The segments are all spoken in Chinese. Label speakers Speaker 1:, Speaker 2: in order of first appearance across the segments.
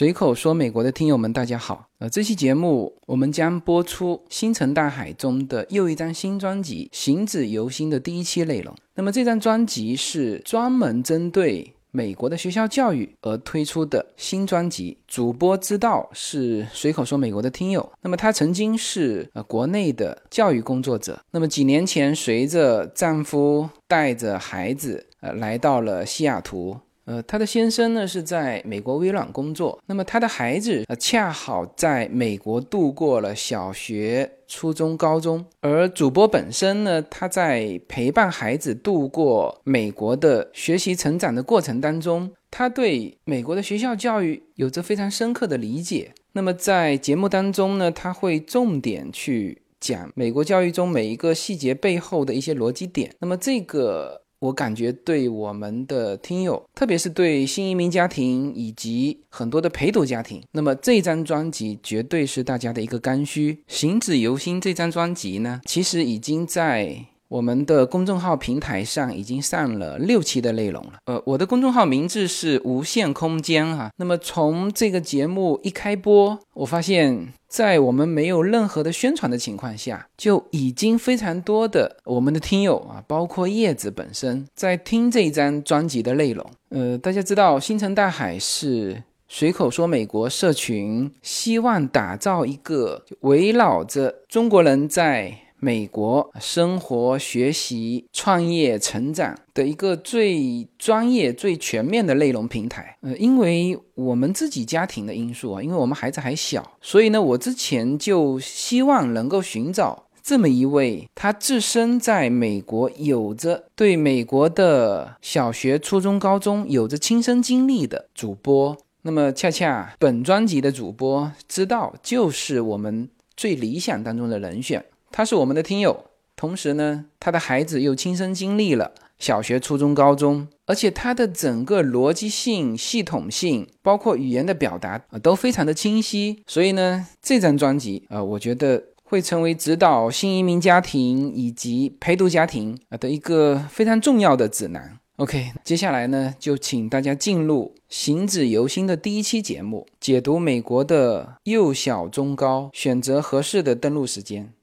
Speaker 1: 随口说美国的听友们，大家好。呃，这期节目我们将播出《星辰大海》中的又一张新专辑《行止由心》的第一期内容。那么这张专辑是专门针对美国的学校教育而推出的新专辑。主播知道是随口说美国的听友。那么他曾经是呃国内的教育工作者。那么几年前，随着丈夫带着孩子呃来到了西雅图。呃，他的先生呢是在美国微软工作，那么他的孩子呃恰好在美国度过了小学、初中、高中，而主播本身呢，他在陪伴孩子度过美国的学习成长的过程当中，他对美国的学校教育有着非常深刻的理解。那么在节目当中呢，他会重点去讲美国教育中每一个细节背后的一些逻辑点。那么这个。我感觉对我们的听友，特别是对新移民家庭以及很多的陪读家庭，那么这张专辑绝对是大家的一个刚需。行止由心这张专辑呢，其实已经在。我们的公众号平台上已经上了六期的内容了。呃，我的公众号名字是无限空间哈。那么从这个节目一开播，我发现，在我们没有任何的宣传的情况下，就已经非常多的我们的听友啊，包括叶子本身在听这一张专辑的内容。呃，大家知道，星辰大海是随口说美国社群，希望打造一个围绕着中国人在。美国生活、学习、创业、成长的一个最专业、最全面的内容平台。呃，因为我们自己家庭的因素啊，因为我们孩子还小，所以呢，我之前就希望能够寻找这么一位，他自身在美国有着对美国的小学、初中、高中有着亲身经历的主播。那么，恰恰本专辑的主播知道，就是我们最理想当中的人选。他是我们的听友，同时呢，他的孩子又亲身经历了小学、初中、高中，而且他的整个逻辑性、系统性，包括语言的表达啊，都非常的清晰。所以呢，这张专辑啊，我觉得会成为指导新移民家庭以及陪读家庭啊的一个非常重要的指南。OK，接下来呢，就请大家进入《行止由心》的第一期节目，解读美国的幼小中高，选择合适的登录时间。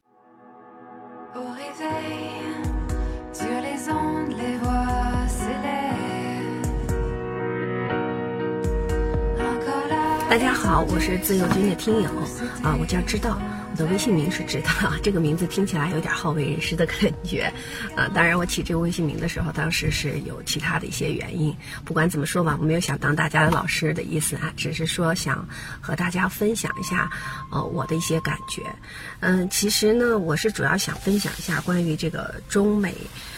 Speaker 2: 大家好，我是自由军的听友啊，我叫知道，我的微信名是知道，这个名字听起来有点好为人师的感觉啊。当然，我起这个微信名的时候，当时是有其他的一些原因。不管怎么说吧，我没有想当大家的老师的意思啊，只是说想和大家分享一下呃我的一些感觉。嗯，其实呢，我是主要想分享一下关于这个中美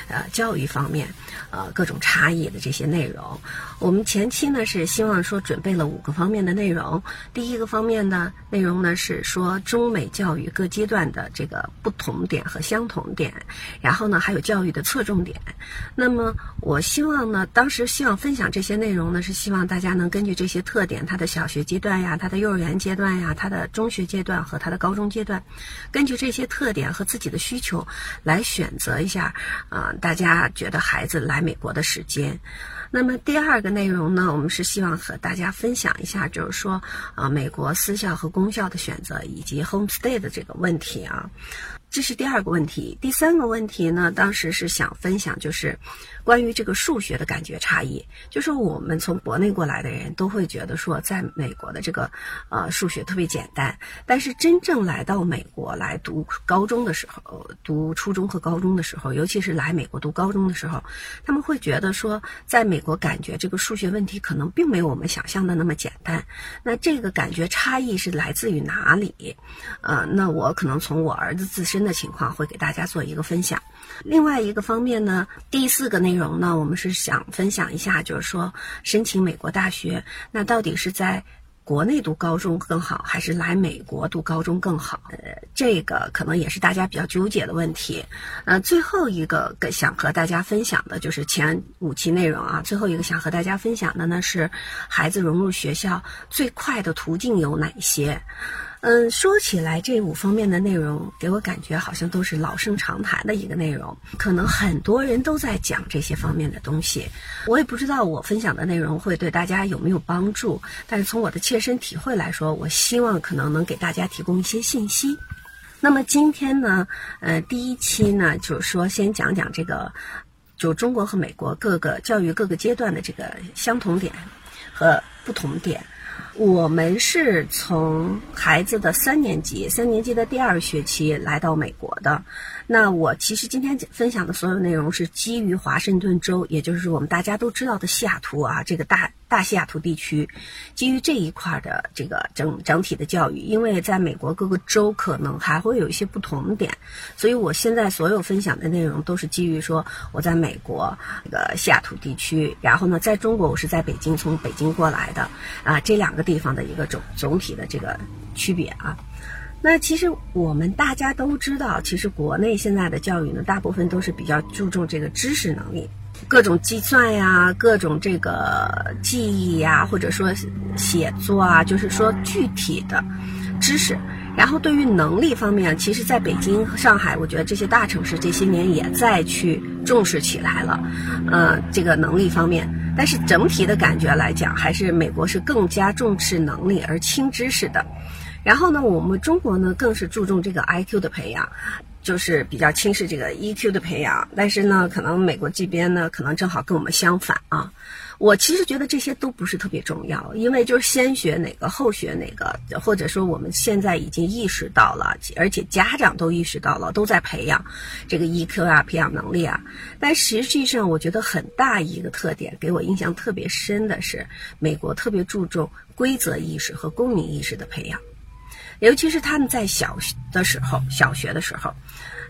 Speaker 2: 呃教育方面呃各种差异的这些内容。我们前期呢是希望说准备了五个方面的内容。第一个方面呢，内容呢是说中美教育各阶段的这个不同点和相同点，然后呢还有教育的侧重点。那么我希望呢，当时希望分享这些内容呢，是希望大家能根据这些特点，它的小学阶段呀，它的幼儿园阶段呀，它的中学阶段和它的高中阶段，根据这些特点和自己的需求来选择一下啊，大家觉得孩子来美国的时间。那么第二个内容呢，我们是希望和大家分享一下，就是说啊，美国私校和公校的选择以及 homestay 的这个问题啊。这是第二个问题，第三个问题呢？当时是想分享，就是关于这个数学的感觉差异。就是我们从国内过来的人都会觉得说，在美国的这个呃数学特别简单，但是真正来到美国来读高中的时候，读初中和高中的时候，尤其是来美国读高中的时候，他们会觉得说，在美国感觉这个数学问题可能并没有我们想象的那么简单。那这个感觉差异是来自于哪里？呃，那我可能从我儿子自身。的的情况会给大家做一个分享。另外一个方面呢，第四个内容呢，我们是想分享一下，就是说申请美国大学，那到底是在国内读高中更好，还是来美国读高中更好？呃，这个可能也是大家比较纠结的问题。呃，最后一个想和大家分享的就是前五期内容啊，最后一个想和大家分享的呢是孩子融入学校最快的途径有哪些？嗯，说起来这五方面的内容，给我感觉好像都是老生常谈的一个内容，可能很多人都在讲这些方面的东西。我也不知道我分享的内容会对大家有没有帮助，但是从我的切身体会来说，我希望可能能给大家提供一些信息。那么今天呢，呃，第一期呢，就是说先讲讲这个，就中国和美国各个教育各个阶段的这个相同点和不同点。我们是从孩子的三年级，三年级的第二学期来到美国的。那我其实今天分享的所有内容是基于华盛顿州，也就是我们大家都知道的西雅图啊，这个大。大西雅图地区，基于这一块的这个整整体的教育，因为在美国各个州可能还会有一些不同点，所以我现在所有分享的内容都是基于说我在美国这个西雅图地区，然后呢，在中国我是在北京从北京过来的啊，这两个地方的一个总总体的这个区别啊。那其实我们大家都知道，其实国内现在的教育呢，大部分都是比较注重这个知识能力。各种计算呀，各种这个记忆呀，或者说写作啊，就是说具体的知识。然后对于能力方面，其实在北京、上海，我觉得这些大城市这些年也在去重视起来了。呃，这个能力方面，但是整体的感觉来讲，还是美国是更加重视能力而轻知识的。然后呢，我们中国呢，更是注重这个 IQ 的培养。就是比较轻视这个 EQ 的培养，但是呢，可能美国这边呢，可能正好跟我们相反啊。我其实觉得这些都不是特别重要，因为就是先学哪个后学哪个，或者说我们现在已经意识到了，而且家长都意识到了，都在培养这个 EQ 啊，培养能力啊。但实际上，我觉得很大一个特点，给我印象特别深的是，美国特别注重规则意识和公民意识的培养。尤其是他们在小的时候，小学的时候，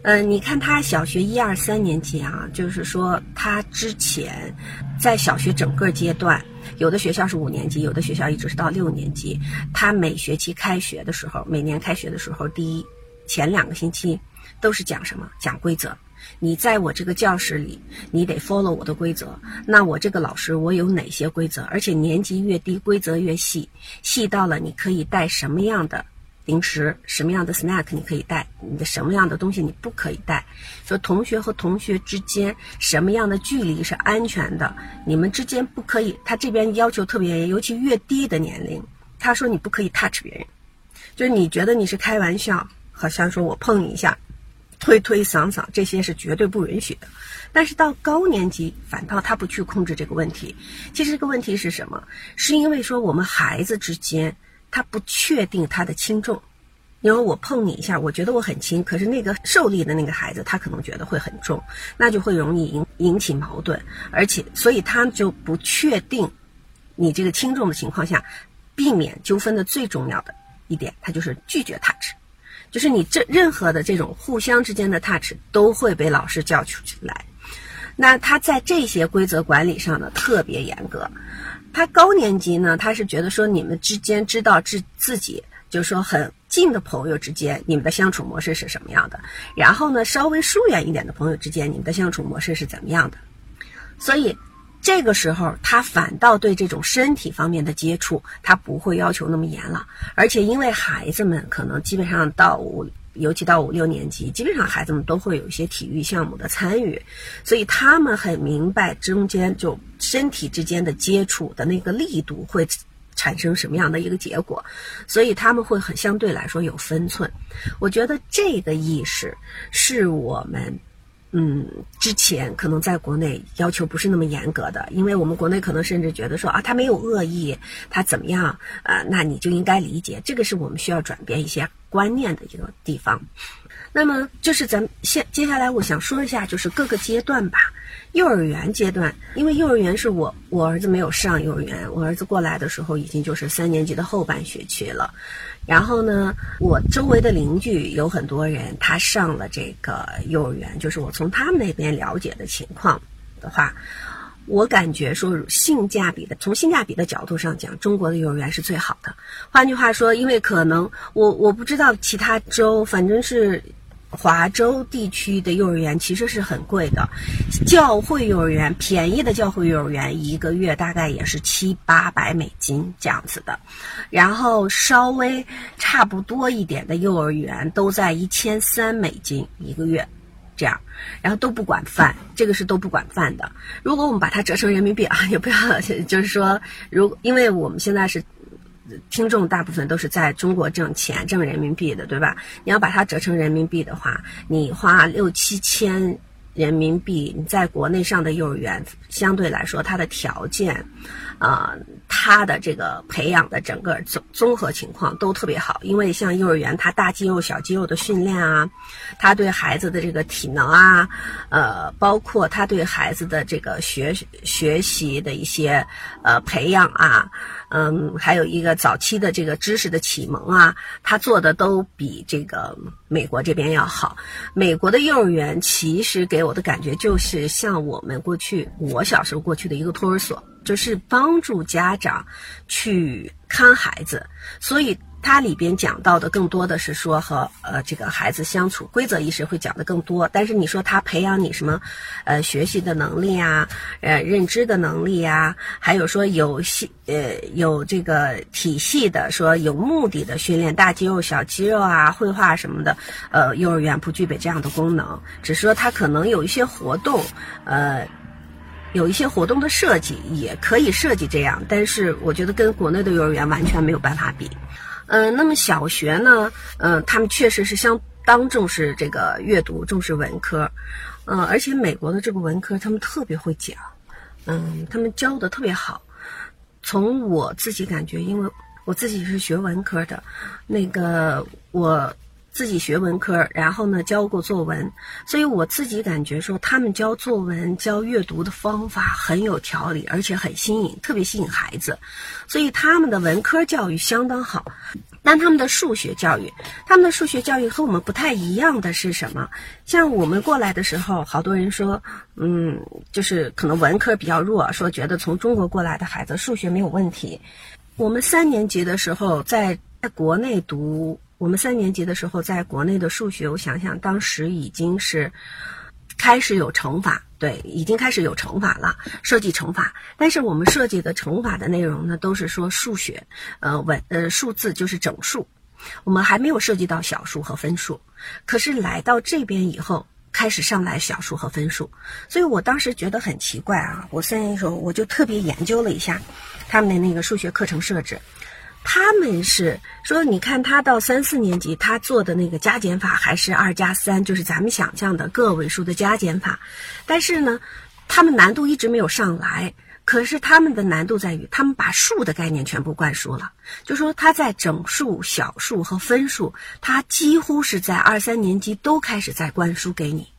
Speaker 2: 嗯，你看他小学一二三年级啊，就是说他之前在小学整个阶段，有的学校是五年级，有的学校一直是到六年级。他每学期开学的时候，每年开学的时候，第一前两个星期都是讲什么？讲规则。你在我这个教室里，你得 follow 我的规则。那我这个老师，我有哪些规则？而且年级越低，规则越细，细到了你可以带什么样的？零食什么样的 snack 你可以带，你的什么样的东西你不可以带？说同学和同学之间什么样的距离是安全的？你们之间不可以，他这边要求特别严，尤其越低的年龄，他说你不可以 touch 别人，就是你觉得你是开玩笑，好像说我碰你一下，推推搡搡，这些是绝对不允许的。但是到高年级，反倒他不去控制这个问题。其实这个问题是什么？是因为说我们孩子之间。他不确定他的轻重，因为我碰你一下，我觉得我很轻，可是那个受力的那个孩子，他可能觉得会很重，那就会容易引引起矛盾，而且所以他就不确定你这个轻重的情况下，避免纠纷的最重要的一点，他就是拒绝 touch，就是你这任何的这种互相之间的 touch 都会被老师叫出来，那他在这些规则管理上呢特别严格。他高年级呢，他是觉得说你们之间知道自自己，就是说很近的朋友之间，你们的相处模式是什么样的。然后呢，稍微疏远一点的朋友之间，你们的相处模式是怎么样的。所以这个时候，他反倒对这种身体方面的接触，他不会要求那么严了。而且因为孩子们可能基本上到五。尤其到五六年级，基本上孩子们都会有一些体育项目的参与，所以他们很明白中间就身体之间的接触的那个力度会产生什么样的一个结果，所以他们会很相对来说有分寸。我觉得这个意识是我们。嗯，之前可能在国内要求不是那么严格的，因为我们国内可能甚至觉得说啊，他没有恶意，他怎么样啊，那你就应该理解，这个是我们需要转变一些观念的一个地方。那么就是咱们现接下来我想说一下，就是各个阶段吧。幼儿园阶段，因为幼儿园是我我儿子没有上幼儿园，我儿子过来的时候已经就是三年级的后半学期了。然后呢，我周围的邻居有很多人，他上了这个幼儿园，就是我从他们那边了解的情况的话，我感觉说性价比的，从性价比的角度上讲，中国的幼儿园是最好的。换句话说，因为可能我我不知道其他州，反正是。华州地区的幼儿园其实是很贵的，教会幼儿园便宜的教会幼儿园一个月大概也是七八百美金这样子的，然后稍微差不多一点的幼儿园都在一千三美金一个月，这样，然后都不管饭，这个是都不管饭的。如果我们把它折成人民币啊，也不要就是说，如因为我们现在是。听众大部分都是在中国挣钱、挣人民币的，对吧？你要把它折成人民币的话，你花六七千人民币，你在国内上的幼儿园，相对来说它的条件。啊，它的这个培养的整个综综合情况都特别好，因为像幼儿园，它大肌肉、小肌肉的训练啊，它对孩子的这个体能啊，呃，包括他对孩子的这个学学习的一些呃培养啊，嗯，还有一个早期的这个知识的启蒙啊，他做的都比这个美国这边要好。美国的幼儿园其实给我的感觉就是像我们过去我小时候过去的一个托儿所。就是帮助家长去看孩子，所以它里边讲到的更多的是说和呃这个孩子相处规则意识会讲的更多。但是你说他培养你什么，呃学习的能力啊，呃认知的能力啊，还有说有系呃有这个体系的说有目的的训练大肌肉小肌肉啊绘画什么的，呃幼儿园不具备这样的功能，只是说他可能有一些活动，呃。有一些活动的设计也可以设计这样，但是我觉得跟国内的幼儿园完全没有办法比。嗯，那么小学呢？嗯，他们确实是相当重视这个阅读，重视文科。嗯，而且美国的这个文科他们特别会讲，嗯，他们教的特别好。从我自己感觉，因为我自己是学文科的，那个我。自己学文科，然后呢教过作文，所以我自己感觉说他们教作文、教阅读的方法很有条理，而且很新颖，特别吸引孩子。所以他们的文科教育相当好，但他们的数学教育，他们的数学教育和我们不太一样的是什么？像我们过来的时候，好多人说，嗯，就是可能文科比较弱，说觉得从中国过来的孩子数学没有问题。我们三年级的时候在在国内读。我们三年级的时候，在国内的数学，我想想，当时已经是开始有乘法，对，已经开始有乘法了，设计乘法。但是我们设计的乘法的内容呢，都是说数学，呃，文，呃，数字就是整数，我们还没有涉及到小数和分数。可是来到这边以后，开始上来小数和分数，所以我当时觉得很奇怪啊。我三年级时候，我就特别研究了一下他们的那个数学课程设置。他们是说，你看他到三四年级，他做的那个加减法还是二加三，就是咱们想象的个位数的加减法。但是呢，他们难度一直没有上来。可是他们的难度在于，他们把数的概念全部灌输了。就说他在整数、小数和分数，他几乎是在二三年级都开始在灌输给你。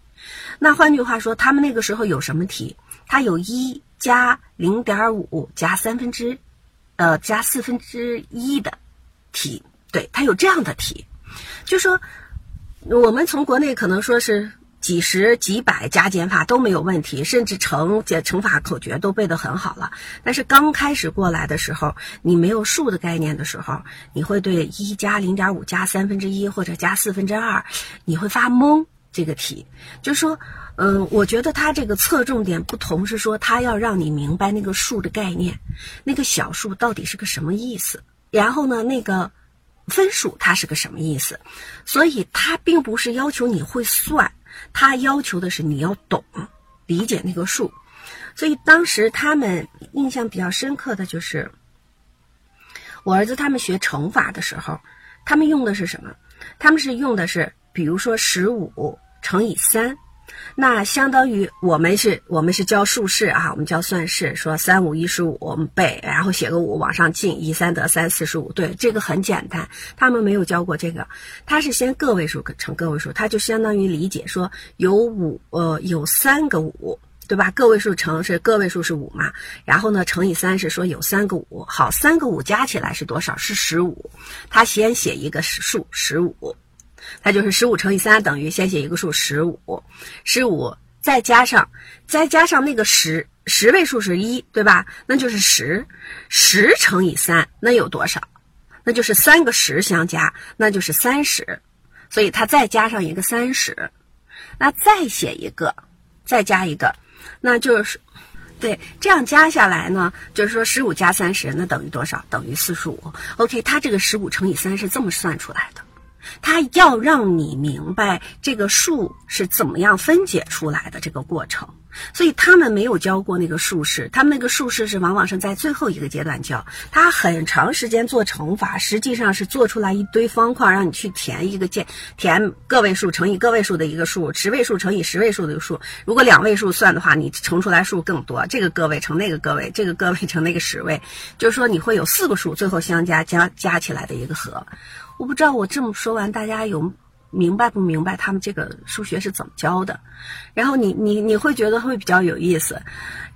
Speaker 2: 那换句话说，他们那个时候有什么题？他有一加零点五加三分之。呃，加四分之一的题，对，它有这样的题，就说我们从国内可能说是几十几百加减法都没有问题，甚至乘减乘法口诀都背得很好了。但是刚开始过来的时候，你没有数的概念的时候，你会对一加零点五加三分之一或者加四分之二，你会发懵。这个题，就说。嗯，我觉得它这个侧重点不同，是说它要让你明白那个数的概念，那个小数到底是个什么意思，然后呢，那个分数它是个什么意思，所以它并不是要求你会算，它要求的是你要懂，理解那个数。所以当时他们印象比较深刻的就是，我儿子他们学乘法的时候，他们用的是什么？他们是用的是，比如说十五乘以三。那相当于我们是，我们是教数式啊，我们教算式，说三五一十五，我们背，然后写个五往上进，一三得三，四十五，对，这个很简单。他们没有教过这个，他是先个位数乘个位数，他就相当于理解说有五，呃，有三个五，对吧？个位数乘是个位数是五嘛，然后呢乘以三是说有三个五，好，三个五加起来是多少？是十五。他先写一个数十五。它就是十五乘以三等于先写一个数十五，十五再加上再加上那个十十位数是一对吧？那就是十，十乘以三那有多少？那就是三个十相加，那就是三十。所以他再加上一个三十，那再写一个，再加一个，那就是对，这样加下来呢，就是说十五加三十，那等于多少？等于四十五。OK，他这个十五乘以三是这么算出来的。他要让你明白这个数是怎么样分解出来的这个过程，所以他们没有教过那个数式，他们那个数式是往往是在最后一个阶段教。他很长时间做乘法，实际上是做出来一堆方块，让你去填一个键，填个位数乘以个位数的一个数，十位数乘以十位数的一个数。如果两位数算的话，你乘出来数更多。这个个位乘那个个位，这个个位乘那个十位，就是说你会有四个数最后相加加加起来的一个和。我不知道我这么说完，大家有明白不明白他们这个数学是怎么教的？然后你你你会觉得会比较有意思。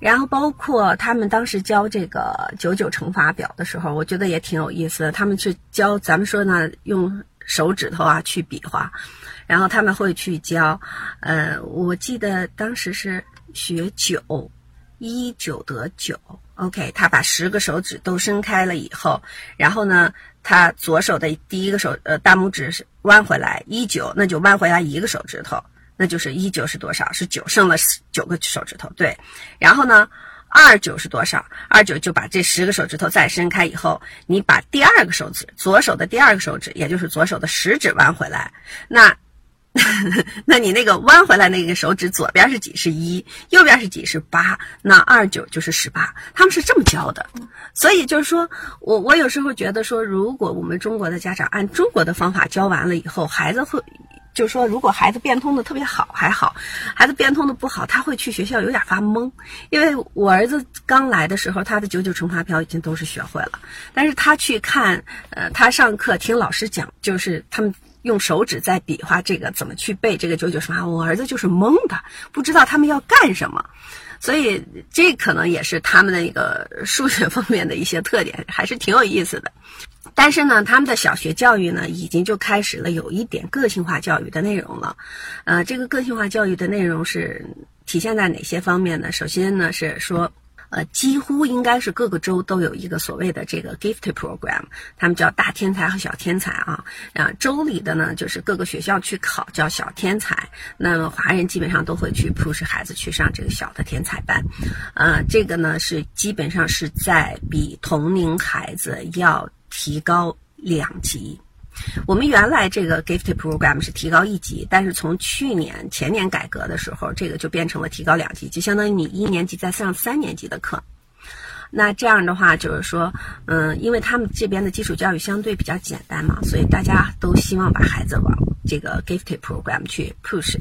Speaker 2: 然后包括他们当时教这个九九乘法表的时候，我觉得也挺有意思的。他们去教咱们说呢，用手指头啊去比划，然后他们会去教。呃，我记得当时是学九，一九得九。OK，他把十个手指都伸开了以后，然后呢？他左手的第一个手，呃，大拇指是弯回来一九，那就弯回来一个手指头，那就是一九是多少？是九，剩了九个手指头，对。然后呢，二九是多少？二九就把这十个手指头再伸开以后，你把第二个手指，左手的第二个手指，也就是左手的食指弯回来，那。那你那个弯回来那个手指左边是几？是一，右边是几？是八。那二九就是十八。他们是这么教的，所以就是说我我有时候觉得说，如果我们中国的家长按中国的方法教完了以后，孩子会，就是说如果孩子变通的特别好还好，孩子变通的不好，他会去学校有点发懵。因为我儿子刚来的时候，他的九九乘法表已经都是学会了，但是他去看，呃，他上课听老师讲，就是他们。用手指在比划这个怎么去背这个九九乘法，我儿子就是懵的，不知道他们要干什么，所以这可能也是他们的一个数学方面的一些特点，还是挺有意思的。但是呢，他们的小学教育呢，已经就开始了有一点个性化教育的内容了。呃，这个个性化教育的内容是体现在哪些方面呢？首先呢，是说。呃，几乎应该是各个州都有一个所谓的这个 gift program，他们叫大天才和小天才啊。啊，州里的呢，就是各个学校去考叫小天才。那么华人基本上都会去 push 孩子去上这个小的天才班。呃，这个呢是基本上是在比同龄孩子要提高两级。我们原来这个 Gifted Program 是提高一级，但是从去年前年改革的时候，这个就变成了提高两级，就相当于你一年级在上三年级的课。那这样的话，就是说，嗯，因为他们这边的基础教育相对比较简单嘛，所以大家都希望把孩子往这个 Gifted Program 去 push。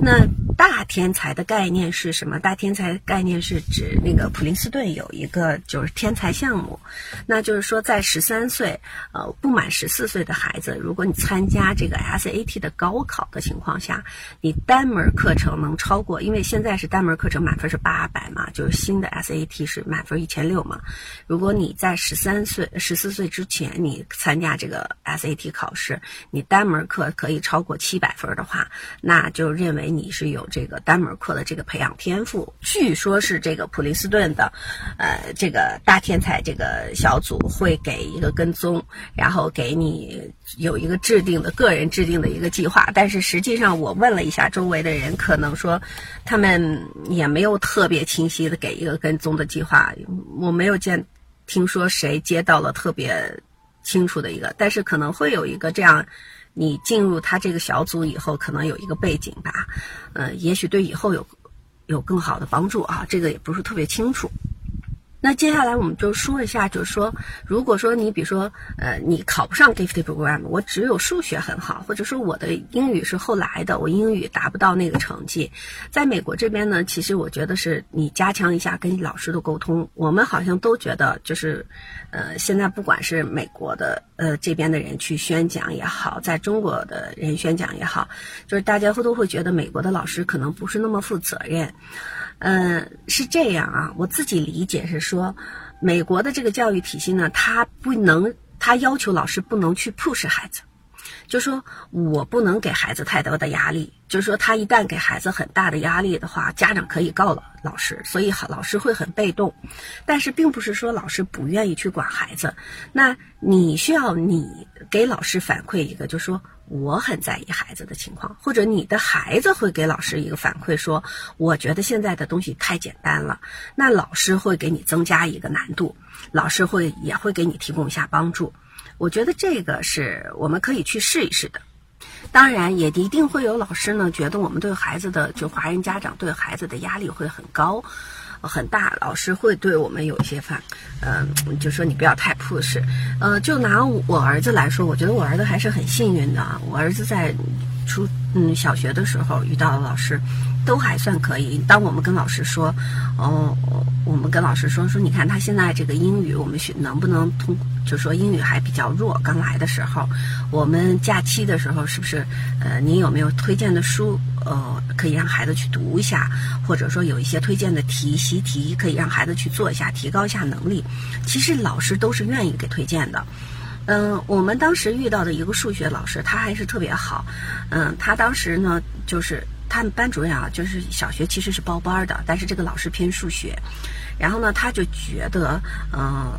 Speaker 2: 那大天才的概念是什么？大天才概念是指那个普林斯顿有一个就是天才项目，那就是说在十三岁呃不满十四岁的孩子，如果你参加这个 SAT 的高考的情况下，你单门课程能超过，因为现在是单门课程满分是八百嘛，就是新的 SAT 是满分一千六。六嘛，如果你在十三岁、十四岁之前，你参加这个 SAT 考试，你单门课可以超过七百分的话，那就认为你是有这个单门课的这个培养天赋。据说是这个普林斯顿的，呃，这个大天才这个小组会给一个跟踪，然后给你有一个制定的个人制定的一个计划。但是实际上，我问了一下周围的人，可能说他们也没有特别清晰的给一个跟踪的计划。我没有见，听说谁接到了特别清楚的一个，但是可能会有一个这样，你进入他这个小组以后，可能有一个背景吧，呃，也许对以后有有更好的帮助啊，这个也不是特别清楚。那接下来我们就说一下，就是说，如果说你比如说，呃，你考不上 Gifted Program，我只有数学很好，或者说我的英语是后来的，我英语达不到那个成绩，在美国这边呢，其实我觉得是你加强一下跟老师的沟通。我们好像都觉得，就是，呃，现在不管是美国的呃这边的人去宣讲也好，在中国的人宣讲也好，就是大家会都会觉得美国的老师可能不是那么负责任。嗯，是这样啊，我自己理解是说，美国的这个教育体系呢，它不能，它要求老师不能去 push 孩子，就说我不能给孩子太多的压力，就是说他一旦给孩子很大的压力的话，家长可以告了老师，所以好老师会很被动，但是并不是说老师不愿意去管孩子，那你需要你给老师反馈一个，就说我很在意孩子的情况，或者你的孩子会给老师一个反馈，说我觉得现在的东西太简单了，那老师会给你增加一个难度，老师会也会给你提供一下帮助。我觉得这个是我们可以去试一试的。当然，也一定会有老师呢，觉得我们对孩子的，就华人家长对孩子的压力会很高。很大，老师会对我们有一些反，嗯，就说你不要太 push，呃，就拿我儿子来说，我觉得我儿子还是很幸运的啊。我儿子在初嗯小学的时候遇到的老师，都还算可以。当我们跟老师说，哦，我们跟老师说说，你看他现在这个英语，我们学能不能通？就说英语还比较弱，刚来的时候，我们假期的时候是不是？呃，您有没有推荐的书？呃，可以让孩子去读一下，或者说有一些推荐的题习题，可以让孩子去做一下，提高一下能力。其实老师都是愿意给推荐的。嗯，我们当时遇到的一个数学老师，他还是特别好。嗯，他当时呢，就是他们班主任啊，就是小学其实是包班的，但是这个老师偏数学，然后呢，他就觉得，嗯。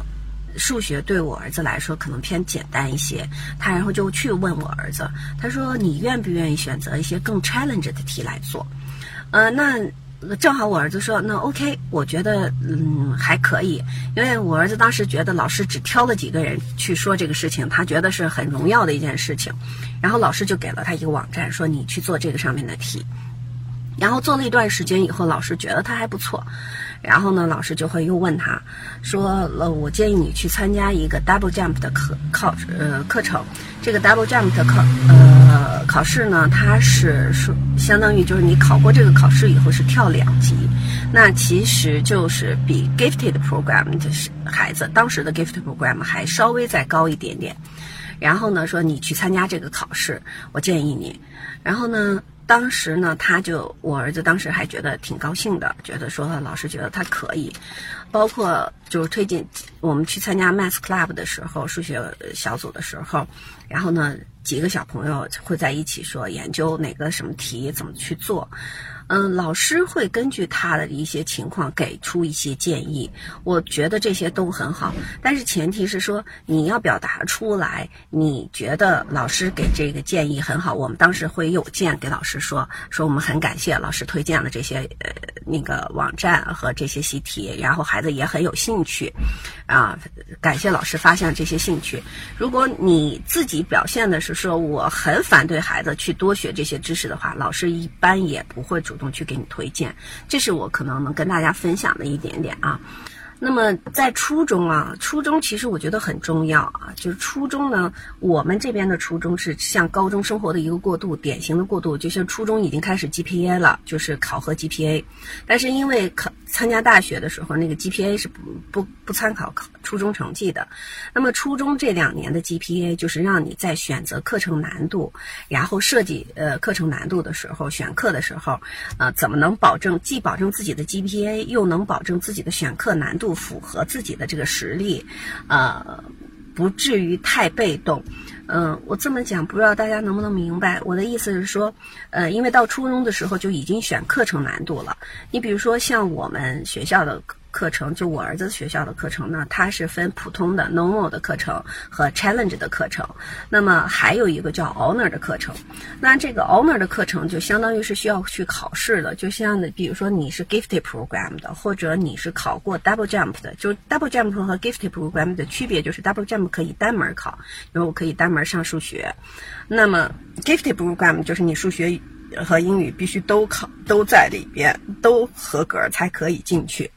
Speaker 2: 数学对我儿子来说可能偏简单一些，他然后就去问我儿子，他说你愿不愿意选择一些更 challenge 的题来做？呃，那正好我儿子说那 OK，我觉得嗯还可以，因为我儿子当时觉得老师只挑了几个人去说这个事情，他觉得是很荣耀的一件事情，然后老师就给了他一个网站，说你去做这个上面的题。然后做了一段时间以后，老师觉得他还不错，然后呢，老师就会又问他，说：“呃，我建议你去参加一个 double jump 的课考呃课程。这个 double jump 的课呃考试呢，它是说相当于就是你考过这个考试以后是跳两级，那其实就是比 gifted program 的孩子当时的 gifted program 还稍微再高一点点。然后呢，说你去参加这个考试，我建议你。然后呢。”当时呢，他就我儿子当时还觉得挺高兴的，觉得说老师觉得他可以，包括就是推荐我们去参加 Math Club 的时候，数学小组的时候，然后呢，几个小朋友会在一起说研究哪个什么题怎么去做。嗯，老师会根据他的一些情况给出一些建议，我觉得这些都很好。但是前提是说你要表达出来，你觉得老师给这个建议很好。我们当时会有件给老师说，说我们很感谢老师推荐的这些呃那个网站和这些习题，然后孩子也很有兴趣，啊，感谢老师发现这些兴趣。如果你自己表现的是说我很反对孩子去多学这些知识的话，老师一般也不会主。主我去给你推荐，这是我可能能跟大家分享的一点点啊。那么在初中啊，初中其实我觉得很重要啊，就是初中呢，我们这边的初中是像高中生活的一个过渡，典型的过渡，就像初中已经开始 GPA 了，就是考核 GPA，但是因为考参加大学的时候，那个 GPA 是不不不参考考初中成绩的，那么初中这两年的 GPA 就是让你在选择课程难度，然后设计呃课程难度的时候，选课的时候，呃怎么能保证既保证自己的 GPA，又能保证自己的选课难度？符合自己的这个实力，呃，不至于太被动。嗯，我这么讲，不知道大家能不能明白？我的意思是说，呃，因为到初中的时候就已经选课程难度了。你比如说像我们学校的。课程就我儿子学校的课程呢，它是分普通的 normal 的课程和 challenge 的课程，那么还有一个叫 honor 的课程。那这个 honor 的课程就相当于是需要去考试的，就像比如说你是 gifted program 的，或者你是考过 double jump 的。就 double jump 和 gifted program 的区别就是 double jump 可以单门考，因为我可以单门上数学。那么 gifted program 就是你数学和英语必须都考都在里边，都合格才可以进去。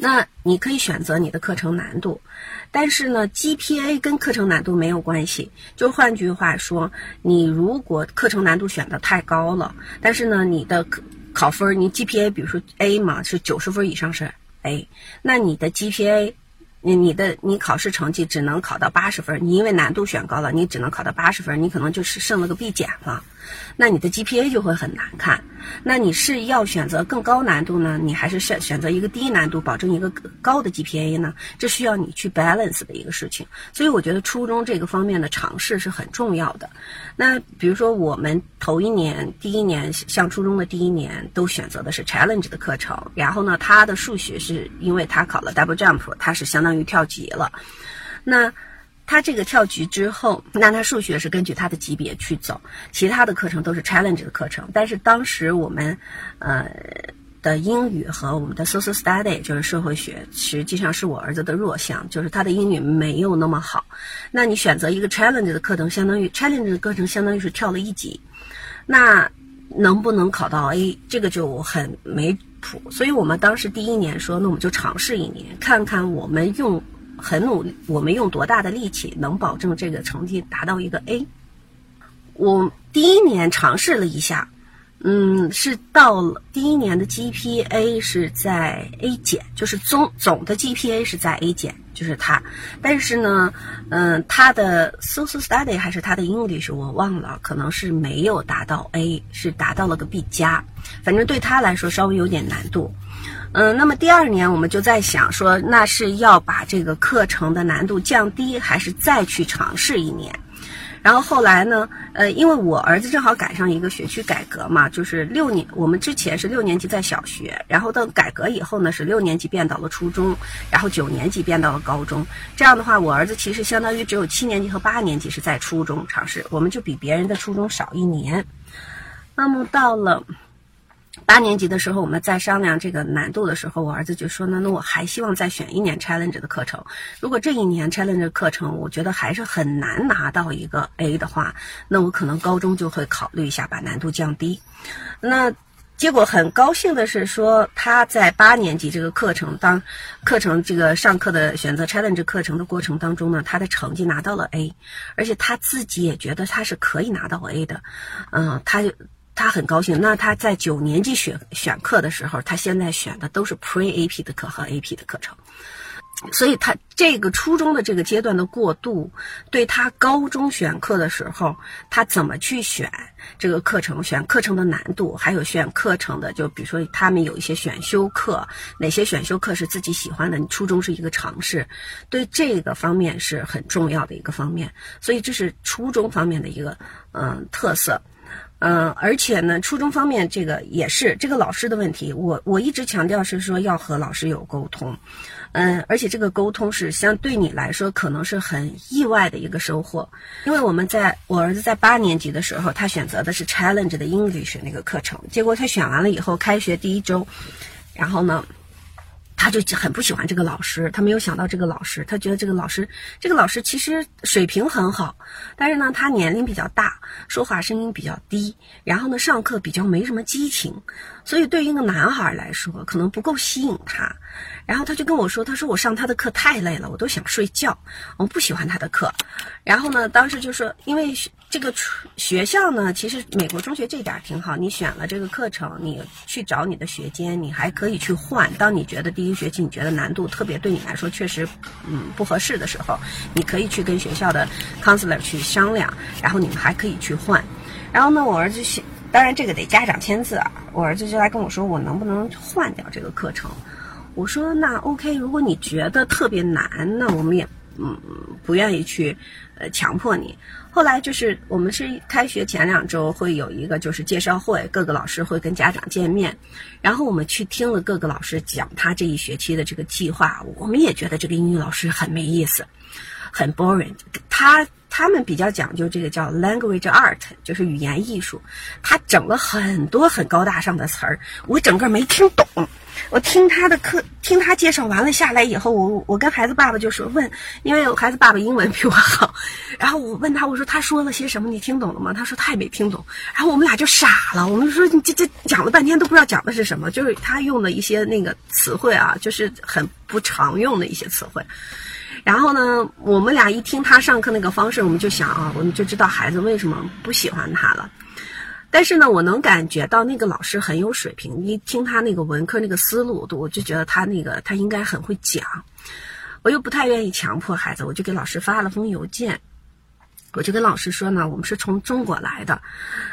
Speaker 2: 那你可以选择你的课程难度，但是呢，GPA 跟课程难度没有关系。就换句话说，你如果课程难度选的太高了，但是呢，你的考分，你 GPA 比如说 A 嘛，是九十分以上是 A，那你的 GPA，你你的你考试成绩只能考到八十分，你因为难度选高了，你只能考到八十分，你可能就是剩了个 B 减了。那你的 GPA 就会很难看。那你是要选择更高难度呢，你还是选选择一个低难度，保证一个高的 GPA 呢？这需要你去 balance 的一个事情。所以我觉得初中这个方面的尝试是很重要的。那比如说我们头一年、第一年，像初中的第一年，都选择的是 challenge 的课程。然后呢，他的数学是因为他考了 double jump，他是相当于跳级了。那他这个跳级之后，那他数学是根据他的级别去走，其他的课程都是 challenge 的课程。但是当时我们，呃的英语和我们的 social study 就是社会学，实际上是我儿子的弱项，就是他的英语没有那么好。那你选择一个 challenge 的课程，相当于 challenge 的课程相当于是跳了一级，那能不能考到 A，这个就很没谱。所以我们当时第一年说，那我们就尝试一年，看看我们用。很努力，我们用多大的力气能保证这个成绩达到一个 A？我第一年尝试了一下，嗯，是到了第一年的 GPA 是在 A 减，就是总总的 GPA 是在 A 减，就是他。但是呢，嗯，他的 Social Study 还是他的 English 我忘了，可能是没有达到 A，是达到了个 B 加，反正对他来说稍微有点难度。嗯，那么第二年我们就在想说，那是要把这个课程的难度降低，还是再去尝试一年？然后后来呢，呃，因为我儿子正好赶上一个学区改革嘛，就是六年，我们之前是六年级在小学，然后到改革以后呢，是六年级变到了初中，然后九年级变到了高中。这样的话，我儿子其实相当于只有七年级和八年级是在初中尝试，我们就比别人的初中少一年。那么到了。八年级的时候，我们在商量这个难度的时候，我儿子就说呢，那我还希望再选一年 challenge 的课程。如果这一年 challenge 课程，我觉得还是很难拿到一个 A 的话，那我可能高中就会考虑一下把难度降低。那结果很高兴的是说，他在八年级这个课程当课程这个上课的选择 challenge 课程的过程当中呢，他的成绩拿到了 A，而且他自己也觉得他是可以拿到 A 的。嗯，他就。他很高兴。那他在九年级选选课的时候，他现在选的都是 Pre AP 的课和 AP 的课程，所以他这个初中的这个阶段的过渡，对他高中选课的时候，他怎么去选这个课程，选课程的难度，还有选课程的，就比如说他们有一些选修课，哪些选修课是自己喜欢的？你初中是一个尝试，对这个方面是很重要的一个方面。所以这是初中方面的一个嗯特色。嗯，而且呢，初中方面这个也是这个老师的问题。我我一直强调是说要和老师有沟通，嗯，而且这个沟通是相对你来说可能是很意外的一个收获，因为我们在我儿子在八年级的时候，他选择的是 Challenge 的 English 那个课程，结果他选完了以后，开学第一周，然后呢。他就很不喜欢这个老师，他没有想到这个老师，他觉得这个老师，这个老师其实水平很好，但是呢，他年龄比较大，说话声音比较低，然后呢，上课比较没什么激情，所以对于一个男孩来说，可能不够吸引他。然后他就跟我说，他说我上他的课太累了，我都想睡觉，我不喜欢他的课。然后呢，当时就说，因为。这个学校呢，其实美国中学这点挺好。你选了这个课程，你去找你的学监，你还可以去换。当你觉得第一学期你觉得难度特别对你来说确实嗯不合适的时候，你可以去跟学校的 counselor 去商量，然后你们还可以去换。然后呢，我儿子当然这个得家长签字啊。我儿子就来跟我说，我能不能换掉这个课程？我说那 OK，如果你觉得特别难，那我们也嗯不愿意去呃强迫你。后来就是我们是开学前两周会有一个就是介绍会，各个老师会跟家长见面，然后我们去听了各个老师讲他这一学期的这个计划，我们也觉得这个英语老师很没意思，很 boring。他他们比较讲究这个叫 language art，就是语言艺术，他整了很多很高大上的词儿，我整个没听懂。我听他的课，听他介绍完了下来以后，我我跟孩子爸爸就说问，因为孩子爸爸英文比我好，然后我问他，我说他说了些什么，你听懂了吗？他说他也没听懂，然后我们俩就傻了，我们说你这这讲了半天都不知道讲的是什么，就是他用的一些那个词汇啊，就是很不常用的一些词汇，然后呢，我们俩一听他上课那个方式，我们就想啊，我们就知道孩子为什么不喜欢他了。但是呢，我能感觉到那个老师很有水平。一听他那个文科那个思路，我就觉得他那个他应该很会讲。我又不太愿意强迫孩子，我就给老师发了封邮件。我就跟老师说呢，我们是从中国来的，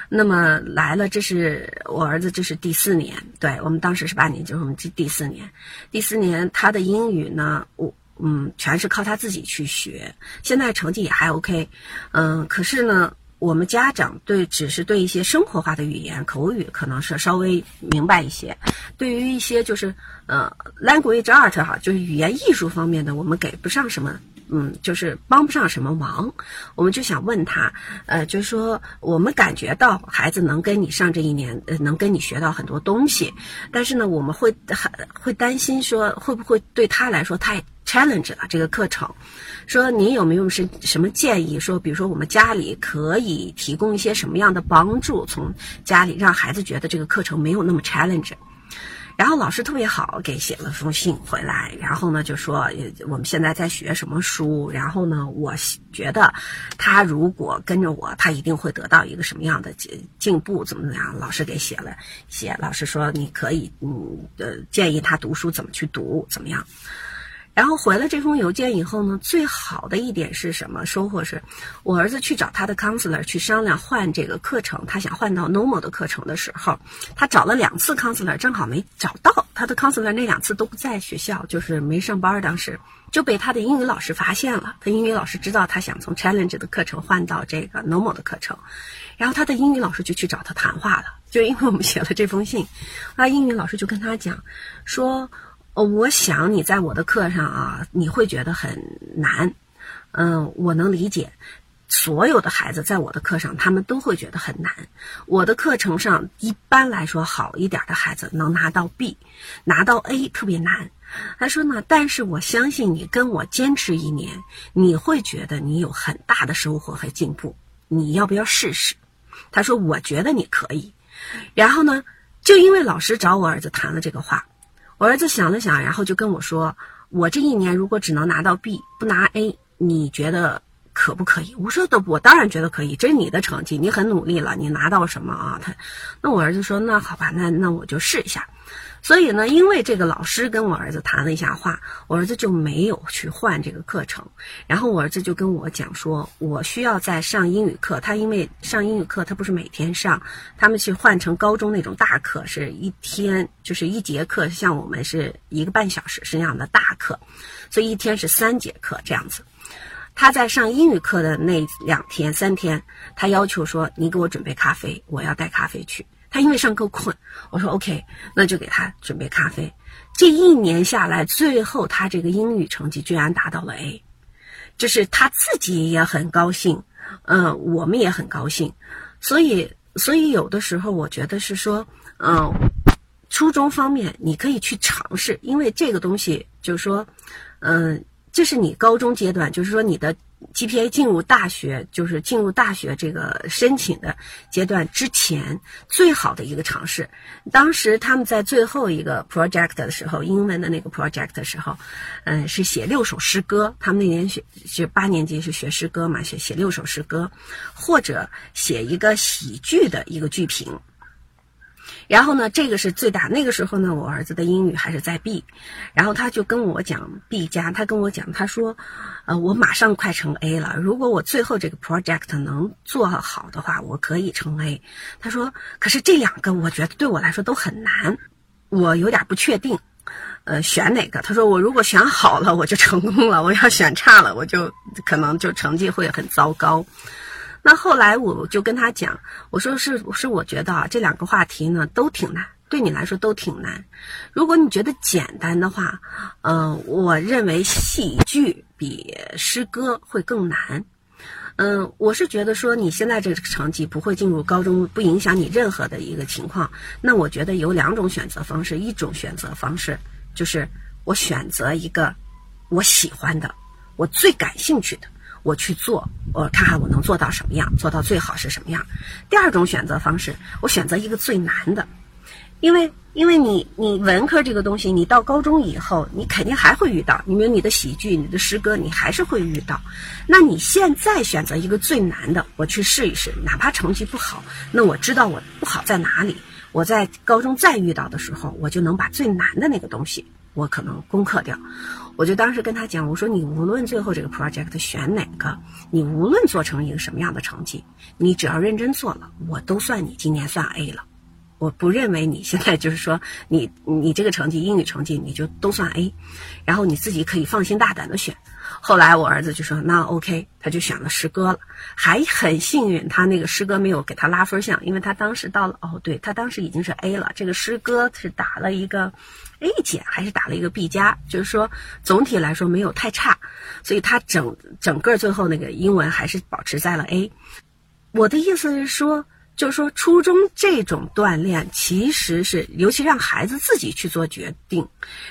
Speaker 2: 那么来了，这是我儿子，这是第四年。对我们当时是八年级，我们这第四年，第四年他的英语呢，我嗯，全是靠他自己去学，现在成绩也还 OK，嗯，可是呢。我们家长对只是对一些生活化的语言口语可能是稍微明白一些，对于一些就是呃 language art 哈，就是语言艺术方面的，我们给不上什么嗯，就是帮不上什么忙。我们就想问他，呃，就是说我们感觉到孩子能跟你上这一年，呃，能跟你学到很多东西，但是呢，我们会很会担心说会不会对他来说太 challenge 了这个课程。说您有没有是什么建议？说比如说我们家里可以提供一些什么样的帮助，从家里让孩子觉得这个课程没有那么 challenge。然后老师特别好，给写了封信回来，然后呢就说我们现在在学什么书，然后呢我觉得他如果跟着我，他一定会得到一个什么样的进进步，怎么怎么样？老师给写了写，老师说你可以嗯呃建议他读书怎么去读，怎么样？然后回了这封邮件以后呢，最好的一点是什么收获？是我儿子去找他的 counselor 去商量换这个课程，他想换到 normal 的课程的时候，他找了两次 counselor，正好没找到他的 counselor，那两次都不在学校，就是没上班。当时就被他的英语老师发现了，他英语老师知道他想从 challenge 的课程换到这个 normal 的课程，然后他的英语老师就去找他谈话了，就因为我们写了这封信，那英语老师就跟他讲说。哦，我想你在我的课上啊，你会觉得很难。嗯，我能理解，所有的孩子在我的课上，他们都会觉得很难。我的课程上一般来说好一点的孩子能拿到 B，拿到 A 特别难。他说呢，但是我相信你跟我坚持一年，你会觉得你有很大的收获和进步。你要不要试试？他说，我觉得你可以。然后呢，就因为老师找我儿子谈了这个话。我儿子想了想，然后就跟我说：“我这一年如果只能拿到 B，不拿 A，你觉得可不可以？”我说：“的，我当然觉得可以，这是你的成绩，你很努力了，你拿到什么啊？”他，那我儿子说：“那好吧，那那我就试一下。”所以呢，因为这个老师跟我儿子谈了一下话，我儿子就没有去换这个课程。然后我儿子就跟我讲说，我需要在上英语课。他因为上英语课，他不是每天上，他们去换成高中那种大课，是一天就是一节课，像我们是一个半小时是那样的大课，所以一天是三节课这样子。他在上英语课的那两天三天，他要求说，你给我准备咖啡，我要带咖啡去。他因为上课困，我说 OK，那就给他准备咖啡。这一年下来，最后他这个英语成绩居然达到了 A，就是他自己也很高兴，嗯，我们也很高兴。所以，所以有的时候我觉得是说，嗯，初中方面你可以去尝试，因为这个东西就是说，嗯，这是你高中阶段，就是说你的。GPA 进入大学就是进入大学这个申请的阶段之前最好的一个尝试。当时他们在最后一个 project 的时候，英文的那个 project 的时候，嗯，是写六首诗歌。他们那年学是八年级是学诗歌嘛，写写六首诗歌，或者写一个喜剧的一个剧评。然后呢，这个是最大。那个时候呢，我儿子的英语还是在 B，然后他就跟我讲 B 加，他跟我讲，他说，呃，我马上快成 A 了。如果我最后这个 project 能做好的话，我可以成 A。他说，可是这两个我觉得对我来说都很难，我有点不确定，呃，选哪个？他说，我如果选好了，我就成功了；我要选差了，我就可能就成绩会很糟糕。那后来我就跟他讲，我说是是，我觉得啊，这两个话题呢都挺难，对你来说都挺难。如果你觉得简单的话，嗯，我认为戏剧比诗歌会更难。嗯，我是觉得说你现在这个成绩不会进入高中，不影响你任何的一个情况。那我觉得有两种选择方式，一种选择方式就是我选择一个我喜欢的，我最感兴趣的。我去做，我看看我能做到什么样，做到最好是什么样。第二种选择方式，我选择一个最难的，因为因为你你文科这个东西，你到高中以后，你肯定还会遇到，你比如你的喜剧、你的诗歌，你还是会遇到。那你现在选择一个最难的，我去试一试，哪怕成绩不好，那我知道我不好在哪里，我在高中再遇到的时候，我就能把最难的那个东西，我可能攻克掉。我就当时跟他讲，我说你无论最后这个 project 选哪个，你无论做成一个什么样的成绩，你只要认真做了，我都算你今年算 A 了。我不认为你现在就是说你你这个成绩英语成绩你就都算 A，然后你自己可以放心大胆的选。后来我儿子就说那 OK，他就选了诗歌了，还很幸运，他那个诗歌没有给他拉分项，因为他当时到了哦，对他当时已经是 A 了，这个诗歌是打了一个 A 减还是打了一个 B 加，就是说总体来说没有太差，所以他整整个最后那个英文还是保持在了 A。我的意思是说。就是说，初中这种锻炼其实是，尤其让孩子自己去做决定，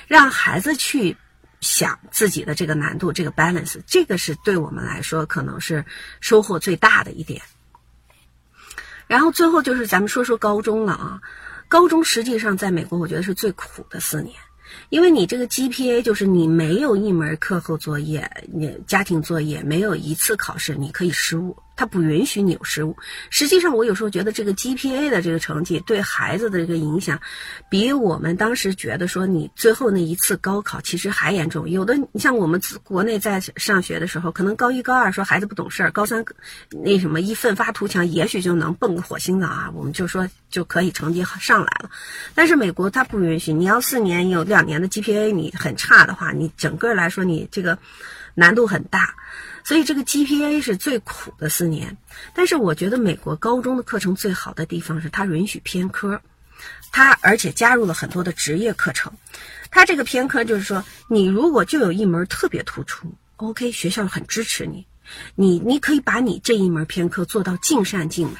Speaker 2: 让孩子去想自己的这个难度，这个 balance，这个是对我们来说可能是收获最大的一点。然后最后就是咱们说说高中了啊，高中实际上在美国，我觉得是最苦的四年。因为你这个 GPA 就是你没有一门课后作业，你家庭作业没有一次考试你可以失误，他不允许你有失误。实际上，我有时候觉得这个 GPA 的这个成绩对孩子的这个影响，比我们当时觉得说你最后那一次高考其实还严重。有的你像我们国内在上学的时候，可能高一高二说孩子不懂事儿，高三那什么一奋发图强，也许就能蹦个火星子啊，我们就说就可以成绩上来了。但是美国它不允许，你要四年有两年的 GPA 你很差的话，你整个来说你这个难度很大。所以这个 GPA 是最苦的四年，但是我觉得美国高中的课程最好的地方是它允许偏科，它而且加入了很多的职业课程。它这个偏科就是说，你如果就有一门特别突出，OK，学校很支持你，你你可以把你这一门偏科做到尽善尽美。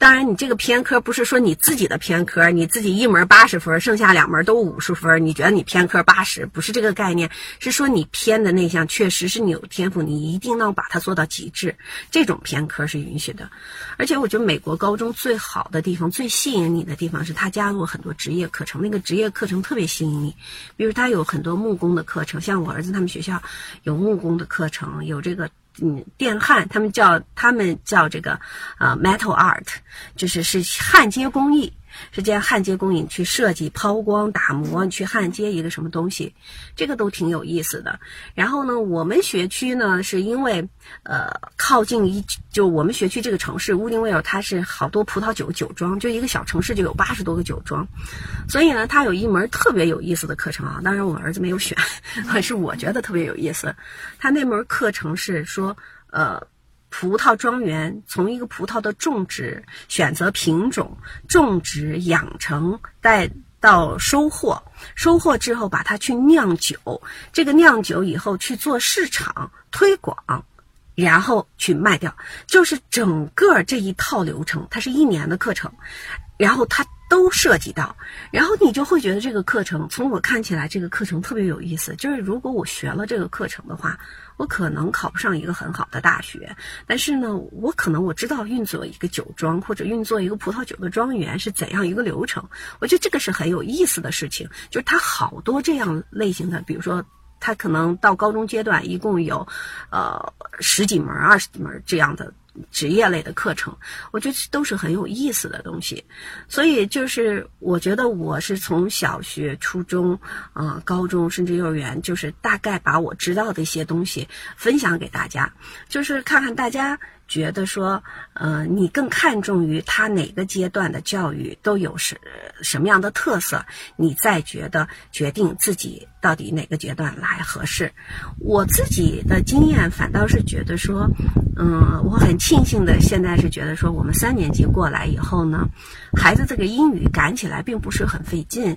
Speaker 2: 当然，你这个偏科不是说你自己的偏科，你自己一门八十分，剩下两门都五十分，你觉得你偏科八十，不是这个概念，是说你偏的那项确实是你有天赋，你一定能把它做到极致，这种偏科是允许的。而且我觉得美国高中最好的地方、最吸引你的地方是它加入很多职业课程，那个职业课程特别吸引你，比如它有很多木工的课程，像我儿子他们学校有木工的课程，有这个。嗯，电焊，他们叫他们叫这个，啊，metal art，就是是焊接工艺。是这样焊接工艺去设计抛光打磨去焊接一个什么东西，这个都挺有意思的。然后呢，我们学区呢是因为呃靠近一就我们学区这个城市乌丁威尔，它是好多葡萄酒酒庄，就一个小城市就有八十多个酒庄，所以呢，它有一门特别有意思的课程啊。当然我儿子没有选，是我觉得特别有意思。他那门课程是说呃。葡萄庄园从一个葡萄的种植、选择品种、种植、养成，再到收获，收获之后把它去酿酒，这个酿酒以后去做市场推广，然后去卖掉，就是整个这一套流程，它是一年的课程，然后它。都涉及到，然后你就会觉得这个课程，从我看起来，这个课程特别有意思。就是如果我学了这个课程的话，我可能考不上一个很好的大学，但是呢，我可能我知道运作一个酒庄或者运作一个葡萄酒的庄园是怎样一个流程。我觉得这个是很有意思的事情。就是它好多这样类型的，比如说，他可能到高中阶段一共有，呃，十几门、二十几门这样的。职业类的课程，我觉得都是很有意思的东西，所以就是我觉得我是从小学、初中、啊高中甚至幼儿园，就是大概把我知道的一些东西分享给大家，就是看看大家。觉得说，呃，你更看重于他哪个阶段的教育都有什什么样的特色，你再觉得决定自己到底哪个阶段来合适。我自己的经验反倒是觉得说，嗯，我很庆幸的，现在是觉得说，我们三年级过来以后呢，孩子这个英语赶起来并不是很费劲。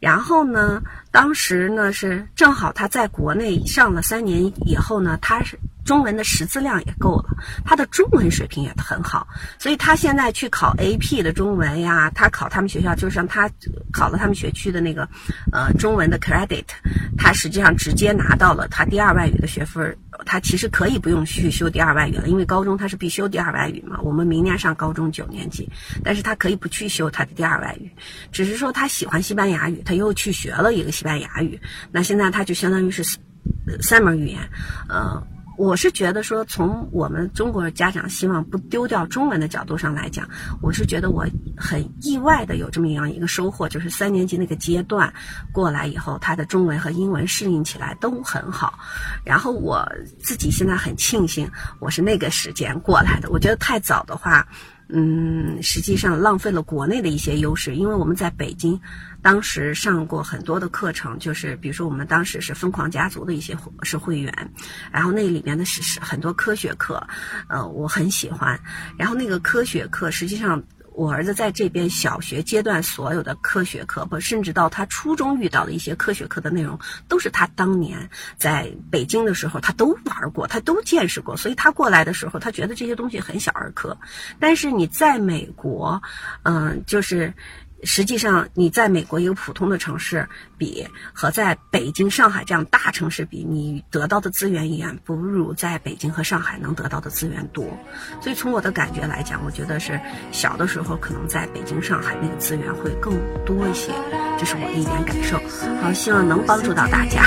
Speaker 2: 然后呢，当时呢是正好他在国内上了三年以后呢，他是。中文的识字量也够了，他的中文水平也很好，所以他现在去考 AP 的中文呀，他考他们学校，就是他考了他们学区的那个，呃，中文的 credit，他实际上直接拿到了他第二外语的学分，他其实可以不用去修第二外语了，因为高中他是必修第二外语嘛。我们明年上高中九年级，但是他可以不去修他的第二外语，只是说他喜欢西班牙语，他又去学了一个西班牙语，那现在他就相当于是三门语言，呃。我是觉得说，从我们中国家长希望不丢掉中文的角度上来讲，我是觉得我很意外的有这么样一个收获，就是三年级那个阶段过来以后，他的中文和英文适应起来都很好。然后我自己现在很庆幸我是那个时间过来的，我觉得太早的话。嗯，实际上浪费了国内的一些优势，因为我们在北京，当时上过很多的课程，就是比如说我们当时是疯狂家族的一些是会员，然后那里面的是是很多科学课，呃，我很喜欢，然后那个科学课实际上。我儿子在这边小学阶段所有的科学课，不甚至到他初中遇到的一些科学课的内容，都是他当年在北京的时候他都玩过，他都见识过，所以他过来的时候，他觉得这些东西很小儿科。但是你在美国，嗯，就是。实际上，你在美国一个普通的城市比和在北京、上海这样大城市比，你得到的资源远不如在北京和上海能得到的资源多。所以从我的感觉来讲，我觉得是小的时候可能在北京、上海那个资源会更多一些，这是我的一点感受。好，希望能帮助到大家。